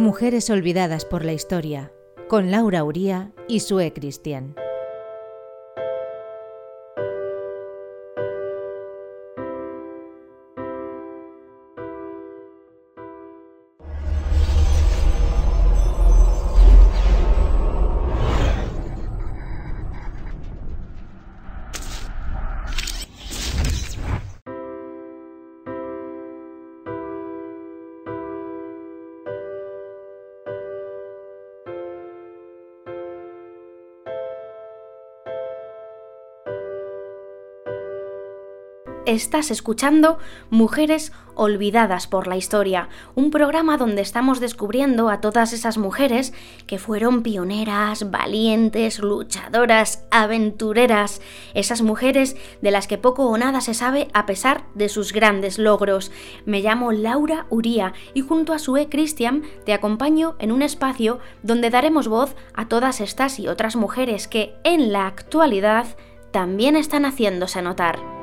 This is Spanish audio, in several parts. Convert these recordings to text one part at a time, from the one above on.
Mujeres olvidadas por la historia, con Laura Uría y Sue Cristian. Estás escuchando Mujeres Olvidadas por la Historia, un programa donde estamos descubriendo a todas esas mujeres que fueron pioneras, valientes, luchadoras, aventureras, esas mujeres de las que poco o nada se sabe a pesar de sus grandes logros. Me llamo Laura Uría y junto a Sue Christian te acompaño en un espacio donde daremos voz a todas estas y otras mujeres que en la actualidad también están haciéndose notar.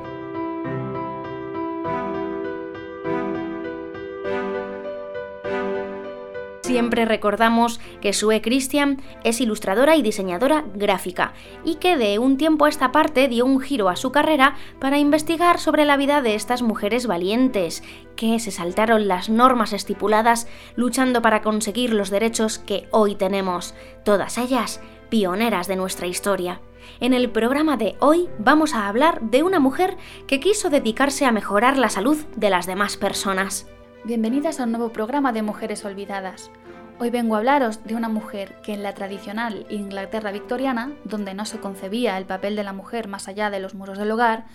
Siempre recordamos que Sue Christian es ilustradora y diseñadora gráfica y que de un tiempo a esta parte dio un giro a su carrera para investigar sobre la vida de estas mujeres valientes, que se saltaron las normas estipuladas luchando para conseguir los derechos que hoy tenemos, todas ellas pioneras de nuestra historia. En el programa de hoy vamos a hablar de una mujer que quiso dedicarse a mejorar la salud de las demás personas. Bienvenidas a un nuevo programa de Mujeres Olvidadas. Hoy vengo a hablaros de una mujer que en la tradicional Inglaterra victoriana, donde no se concebía el papel de la mujer más allá de los muros del hogar,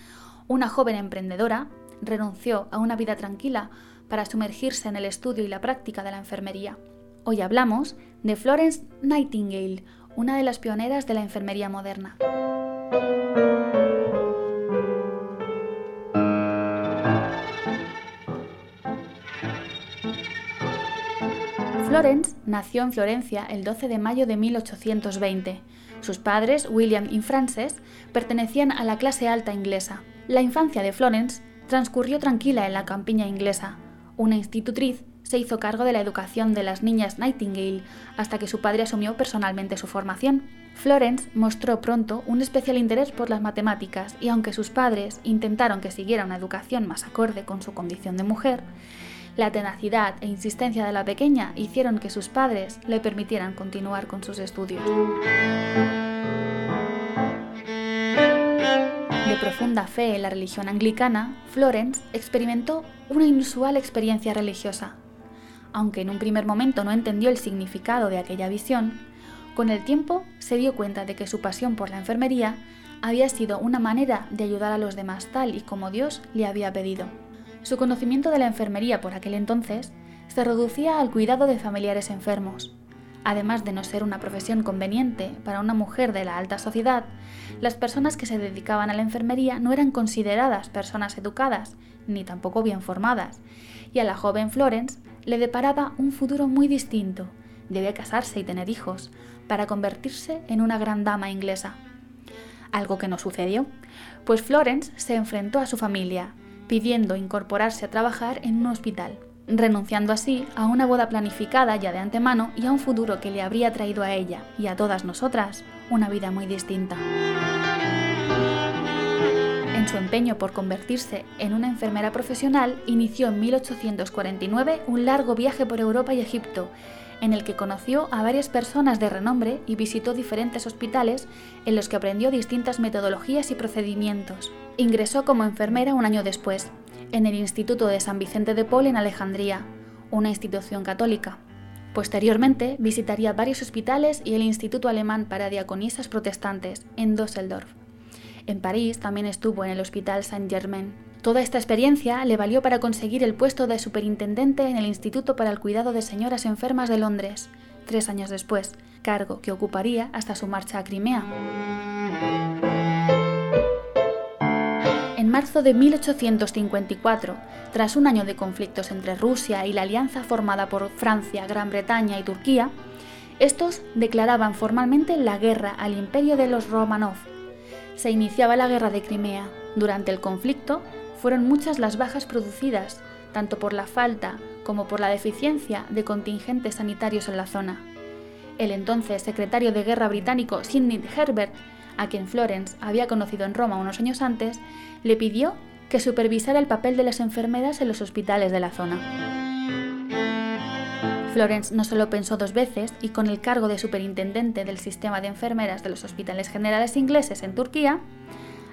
una joven emprendedora renunció a una vida tranquila para sumergirse en el estudio y la práctica de la enfermería. Hoy hablamos de Florence Nightingale, una de las pioneras de la enfermería moderna. Florence nació en Florencia el 12 de mayo de 1820. Sus padres, William y Frances, pertenecían a la clase alta inglesa. La infancia de Florence transcurrió tranquila en la campiña inglesa. Una institutriz se hizo cargo de la educación de las niñas Nightingale hasta que su padre asumió personalmente su formación. Florence mostró pronto un especial interés por las matemáticas y aunque sus padres intentaron que siguiera una educación más acorde con su condición de mujer, la tenacidad e insistencia de la pequeña hicieron que sus padres le permitieran continuar con sus estudios. De profunda fe en la religión anglicana, Florence experimentó una inusual experiencia religiosa. Aunque en un primer momento no entendió el significado de aquella visión, con el tiempo se dio cuenta de que su pasión por la enfermería había sido una manera de ayudar a los demás tal y como Dios le había pedido. Su conocimiento de la enfermería por aquel entonces se reducía al cuidado de familiares enfermos. Además de no ser una profesión conveniente para una mujer de la alta sociedad, las personas que se dedicaban a la enfermería no eran consideradas personas educadas, ni tampoco bien formadas, y a la joven Florence le deparaba un futuro muy distinto. Debía casarse y tener hijos, para convertirse en una gran dama inglesa. Algo que no sucedió, pues Florence se enfrentó a su familia, pidiendo incorporarse a trabajar en un hospital, renunciando así a una boda planificada ya de antemano y a un futuro que le habría traído a ella y a todas nosotras una vida muy distinta. En su empeño por convertirse en una enfermera profesional, inició en 1849 un largo viaje por Europa y Egipto, en el que conoció a varias personas de renombre y visitó diferentes hospitales en los que aprendió distintas metodologías y procedimientos. Ingresó como enfermera un año después, en el Instituto de San Vicente de Paul en Alejandría, una institución católica. Posteriormente visitaría varios hospitales y el Instituto Alemán para Diaconisas Protestantes en Düsseldorf. En París también estuvo en el Hospital Saint-Germain. Toda esta experiencia le valió para conseguir el puesto de superintendente en el Instituto para el Cuidado de Señoras Enfermas de Londres, tres años después, cargo que ocuparía hasta su marcha a Crimea. En marzo de 1854, tras un año de conflictos entre Rusia y la alianza formada por Francia, Gran Bretaña y Turquía, estos declaraban formalmente la guerra al imperio de los Romanov. Se iniciaba la guerra de Crimea. Durante el conflicto, fueron muchas las bajas producidas, tanto por la falta como por la deficiencia de contingentes sanitarios en la zona. El entonces secretario de guerra británico Sidney Herbert, a quien Florence había conocido en Roma unos años antes, le pidió que supervisara el papel de las enfermeras en los hospitales de la zona. Florence no solo pensó dos veces y con el cargo de superintendente del sistema de enfermeras de los hospitales generales ingleses en Turquía,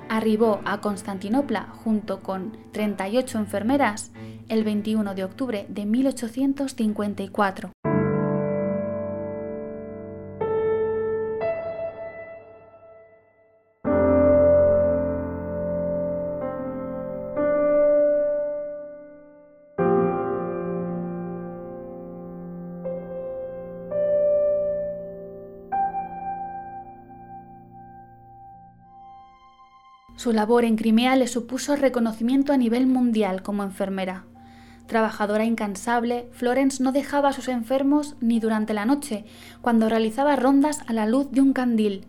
arribó a Constantinopla junto con 38 enfermeras el 21 de octubre de 1854. Su labor en Crimea le supuso reconocimiento a nivel mundial como enfermera. Trabajadora incansable, Florence no dejaba a sus enfermos ni durante la noche, cuando realizaba rondas a la luz de un candil.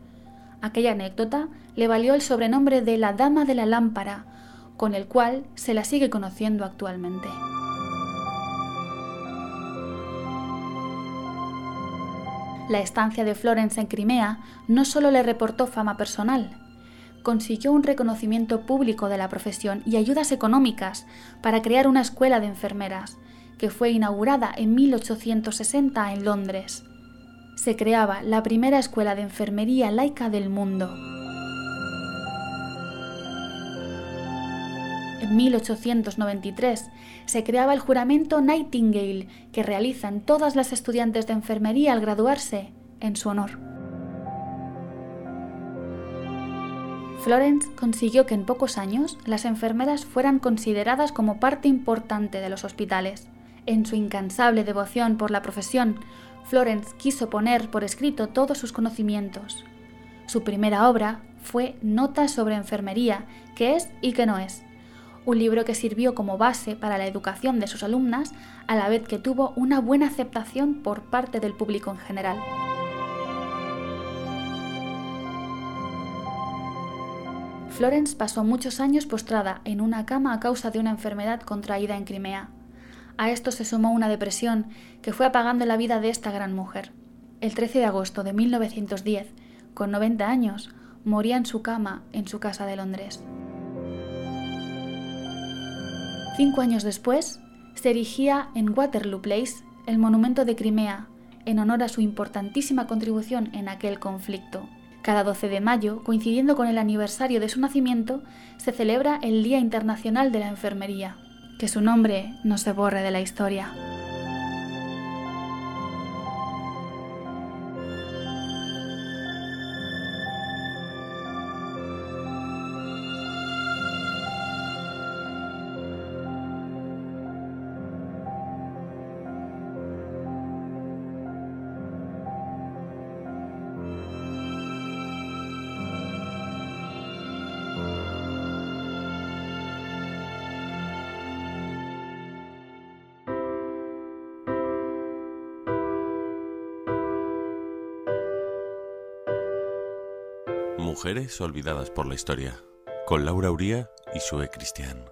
Aquella anécdota le valió el sobrenombre de la Dama de la Lámpara, con el cual se la sigue conociendo actualmente. La estancia de Florence en Crimea no solo le reportó fama personal, consiguió un reconocimiento público de la profesión y ayudas económicas para crear una escuela de enfermeras, que fue inaugurada en 1860 en Londres. Se creaba la primera escuela de enfermería laica del mundo. En 1893 se creaba el juramento Nightingale que realizan todas las estudiantes de enfermería al graduarse en su honor. Florence consiguió que en pocos años las enfermeras fueran consideradas como parte importante de los hospitales. En su incansable devoción por la profesión, Florence quiso poner por escrito todos sus conocimientos. Su primera obra fue Notas sobre enfermería, qué es y qué no es, un libro que sirvió como base para la educación de sus alumnas, a la vez que tuvo una buena aceptación por parte del público en general. Florence pasó muchos años postrada en una cama a causa de una enfermedad contraída en Crimea. A esto se sumó una depresión que fue apagando la vida de esta gran mujer. El 13 de agosto de 1910, con 90 años, moría en su cama en su casa de Londres. Cinco años después, se erigía en Waterloo Place el monumento de Crimea, en honor a su importantísima contribución en aquel conflicto. Cada 12 de mayo, coincidiendo con el aniversario de su nacimiento, se celebra el Día Internacional de la Enfermería. Que su nombre no se borre de la historia. Mujeres olvidadas por la historia, con Laura Uría y Sue Cristian.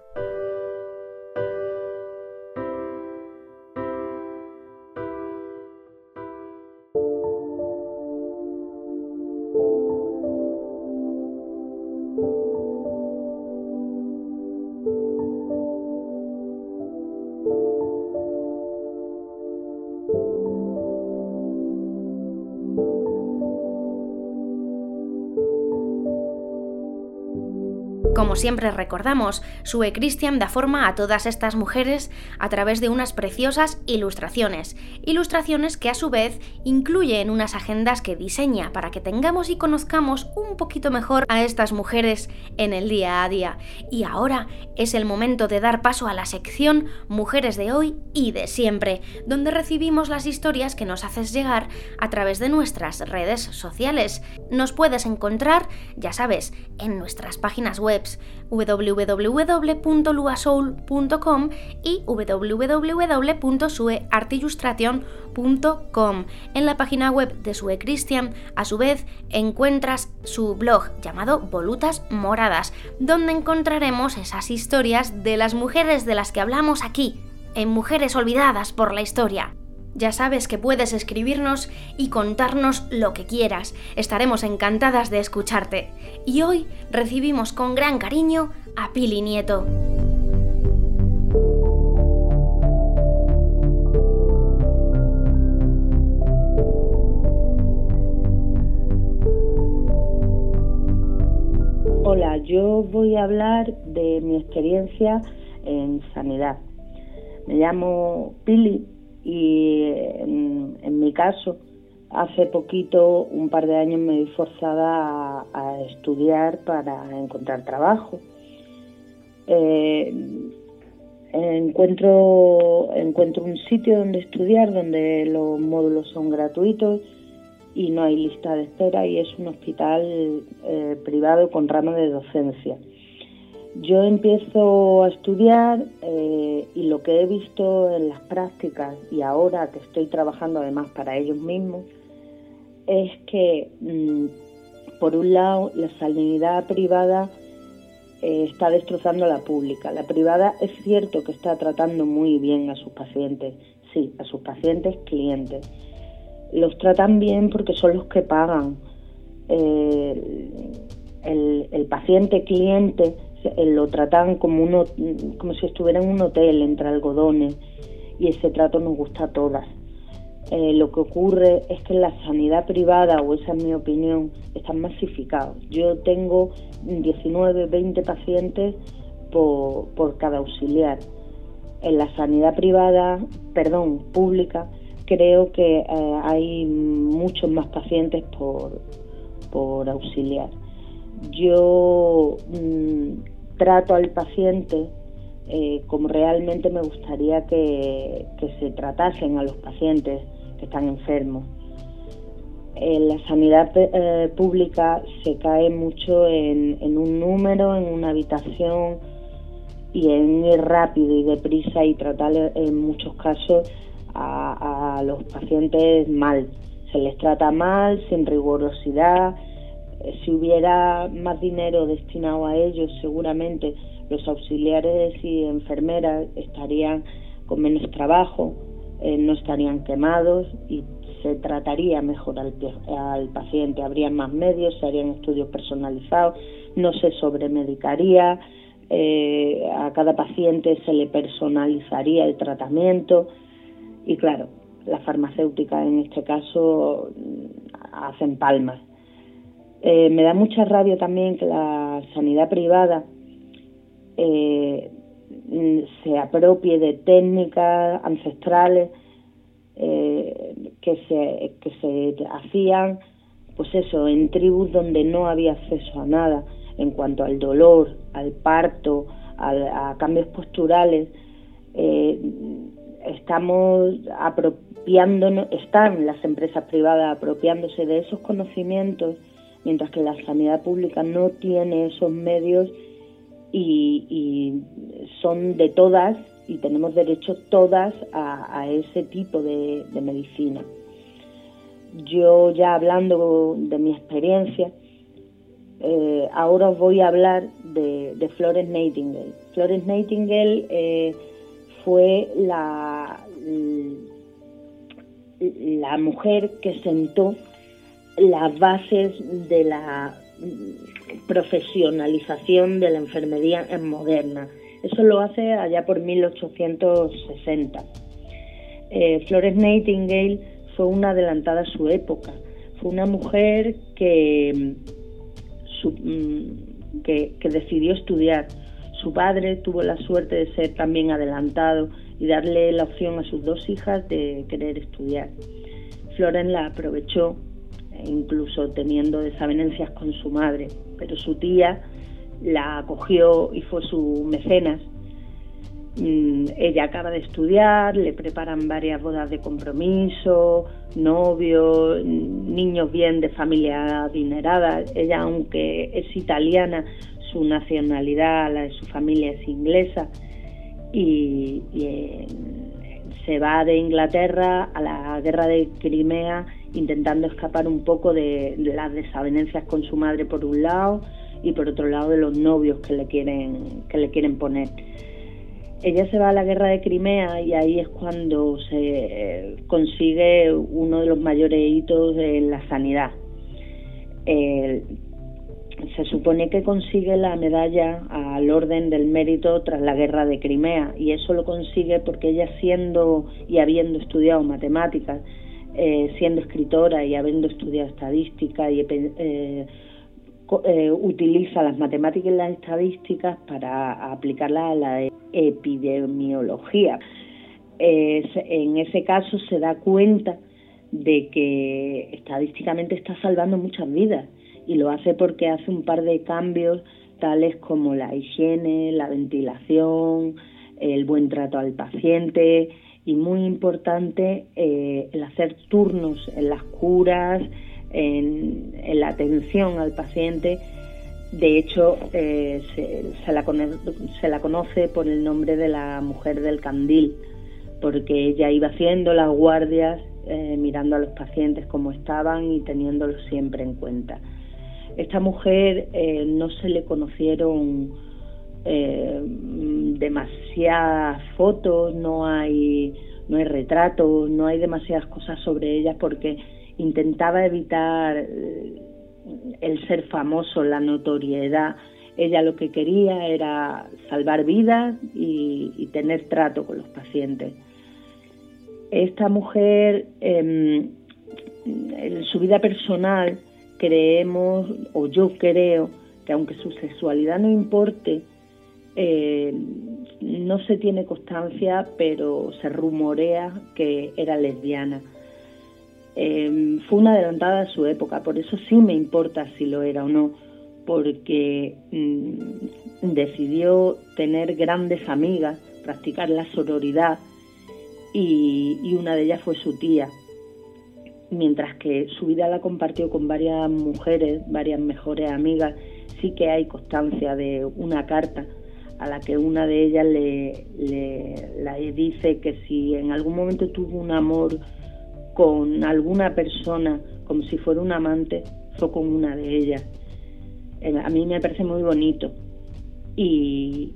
Como siempre recordamos, Sue Christian da forma a todas estas mujeres a través de unas preciosas ilustraciones, ilustraciones que a su vez incluye en unas agendas que diseña para que tengamos y conozcamos un poquito mejor a estas mujeres en el día a día. Y ahora es el momento de dar paso a la sección Mujeres de hoy y de siempre, donde recibimos las historias que nos haces llegar a través de nuestras redes sociales. Nos puedes encontrar, ya sabes, en nuestras páginas web www.luasoul.com y www.sueartillustration.com. En la página web de Sue Christian, a su vez, encuentras su blog llamado Volutas Moradas, donde encontraremos esas historias de las mujeres de las que hablamos aquí en Mujeres Olvidadas por la Historia. Ya sabes que puedes escribirnos y contarnos lo que quieras. Estaremos encantadas de escucharte. Y hoy recibimos con gran cariño a Pili Nieto. Hola, yo voy a hablar de mi experiencia en sanidad. Me llamo Pili y en, mi caso, hace poquito, un par de años, me vi forzada a, estudiar para encontrar trabajo. Eh, encuentro, encuentro un sitio donde estudiar, donde los módulos son gratuitos y no hay lista de espera y es un hospital eh, privado con rama de docencia. Yo empiezo a estudiar eh, y lo que he visto en las prácticas y ahora que estoy trabajando además para ellos mismos es que mm, por un lado la sanidad privada eh, está destrozando a la pública. La privada es cierto que está tratando muy bien a sus pacientes, sí, a sus pacientes clientes. Los tratan bien porque son los que pagan. Eh, el, paciente cliente lo tratan como, uno, como si estuviera en un hotel entre algodones y ese trato nos gusta a todas. Eh, lo que ocurre es que la sanidad privada, o esa es mi opinión, están masificados. Yo tengo 19, 20 pacientes por, por cada auxiliar. En la sanidad privada, perdón, pública, creo que eh, hay muchos más pacientes por, por auxiliar. Yo mm, trato al paciente eh, como realmente me gustaría que, se tratasen a los pacientes que están enfermos. En la sanidad eh, pública se cae mucho en, un número, en una habitación y en ir rápido y deprisa y tratar en muchos casos a, a los pacientes mal. Se les trata mal, sin rigurosidad, si hubiera más dinero destinado a ellos, seguramente los auxiliares y enfermeras estarían con menos trabajo, eh, no estarían quemados y se trataría mejor al, paciente, habría más medios, se harían estudios personalizados, no se sobremedicaría, eh, a cada paciente se le personalizaría el tratamiento. Y claro, las farmacéuticas en este caso hacen palmas eh, me da mucha rabia también que la sanidad privada eh, se apropie de técnicas ancestrales eh, que, se, que se hacían, pues eso, en tribus donde no había acceso a nada en cuanto al dolor, al parto, a cambios posturales. estamos apropiándonos, están las empresas privadas apropiándose de esos conocimientos mientras que la sanidad pública no tiene esos medios y, son de todas y tenemos derecho todas a, ese tipo de, medicina. Yo ya hablando de mi experiencia, eh, ahora os voy a hablar de, Florence Nightingale. Florence Nightingale eh, fue la, la mujer que sentó las bases de la profesionalización de la enfermería en moderna. Eso lo hace allá por 1860. Eh, Florence Nightingale fue una adelantada a su época. Fue una mujer que, mm, que, que decidió estudiar. Su padre tuvo la suerte de ser también adelantado y darle la opción a sus dos hijas de querer estudiar. Florence la aprovechó incluso teniendo desavenencias con su madre, pero su tía la acogió y fue su mecenas. Mm, ella acaba de estudiar, le preparan varias bodas de compromiso, novios, niños bien de familia adinerada. Ella, aunque es italiana, su nacionalidad, la de su familia es inglesa y, eh, se va de Inglaterra a la guerra de Crimea intentando escapar un poco de, las desavenencias con su madre por un lado y por otro lado de los novios que le quieren, que le quieren poner. Ella se va a la guerra de Crimea y ahí es cuando se consigue uno de los mayores hitos de la sanidad. se supone que consigue la medalla al orden del mérito tras la guerra de Crimea y eso lo consigue porque ella siendo y habiendo estudiado matemáticas, eh, siendo escritora y habiendo estudiado estadística y eh, eh, utiliza las matemáticas y las estadísticas para aplicarlas a la epidemiología. en ese caso se da cuenta de que estadísticamente está salvando muchas vidas y lo hace porque hace un par de cambios tales como la higiene, la ventilación, el buen trato al paciente y muy importante eh, el hacer turnos en las curas, en, la atención al paciente. De hecho, eh, se, la se, la conoce por el nombre de la mujer del candil, porque ella iba haciendo las guardias, eh, mirando a los pacientes como estaban y teniéndolos siempre en cuenta. Esta mujer eh, no se le conocieron demasiadas fotos, no hay, no hay retratos, no hay demasiadas cosas sobre ella porque intentaba evitar eh, el ser famoso, la notoriedad. Ella lo que quería era salvar vidas y, tener trato con los pacientes. Esta mujer, em, en su vida personal, creemos, o yo creo, que aunque su sexualidad no importe, eh, no se tiene constancia, pero se rumorea que era lesbiana. Em, fue una adelantada a su época, por eso sí me importa si lo era o no, porque mm, decidió tener grandes amigas, practicar la sororidad y una de ellas fue su tía, mientras que su vida la compartió con varias mujeres, varias mejores amigas, sí que hay constancia de una carta a la que una de ellas le, le, dice que si en algún momento tuvo un amor con alguna persona como si fuera un amante, fue con una de ellas. Eh, a mí me parece muy bonito y,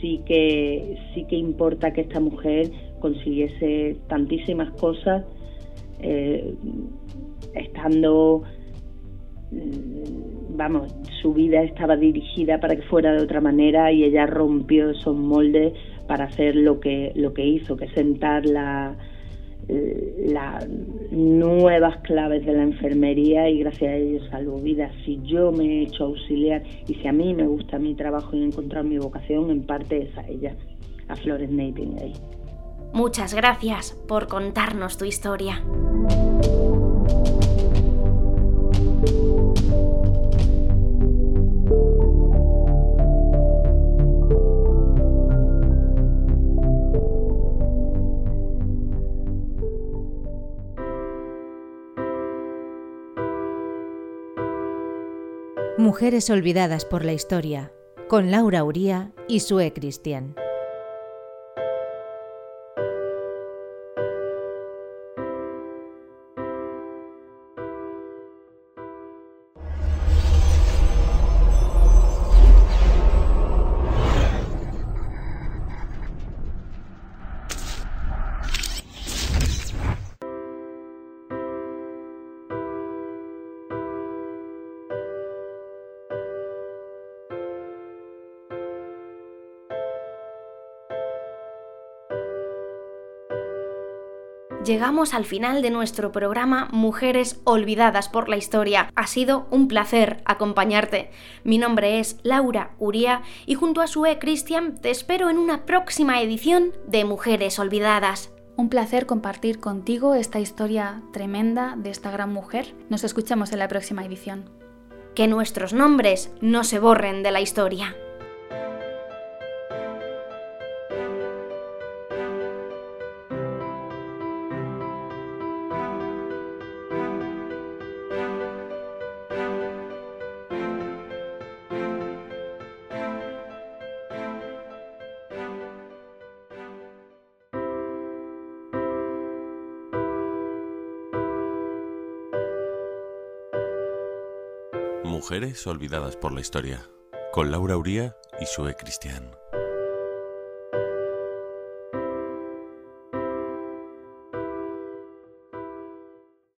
sí que sí que importa que esta mujer consiguiese tantísimas cosas eh, estando mm, vamos su vida estaba dirigida para que fuera de otra manera y ella rompió esos moldes para hacer lo que lo que hizo que sentar la las nuevas claves de la enfermería y gracias a ello salvo vidas. Si yo me he hecho auxiliar y si a mí me gusta mi trabajo y he encontrado mi vocación, en parte es a ella, a Flores Nightingale. Muchas gracias por contarnos tu historia. Mujeres olvidadas por la historia, con Laura Uría y Sue Cristian. Llegamos al final de nuestro programa Mujeres Olvidadas por la Historia. Ha sido un placer acompañarte. Mi nombre es Laura Uría y junto a Sue Cristian te espero en una próxima edición de Mujeres Olvidadas. Un placer compartir contigo esta historia tremenda de esta gran mujer. Nos escuchamos en la próxima edición. Que nuestros nombres no se borren de la historia. Mujeres olvidadas por la historia, con Laura Uría y Sue Cristian.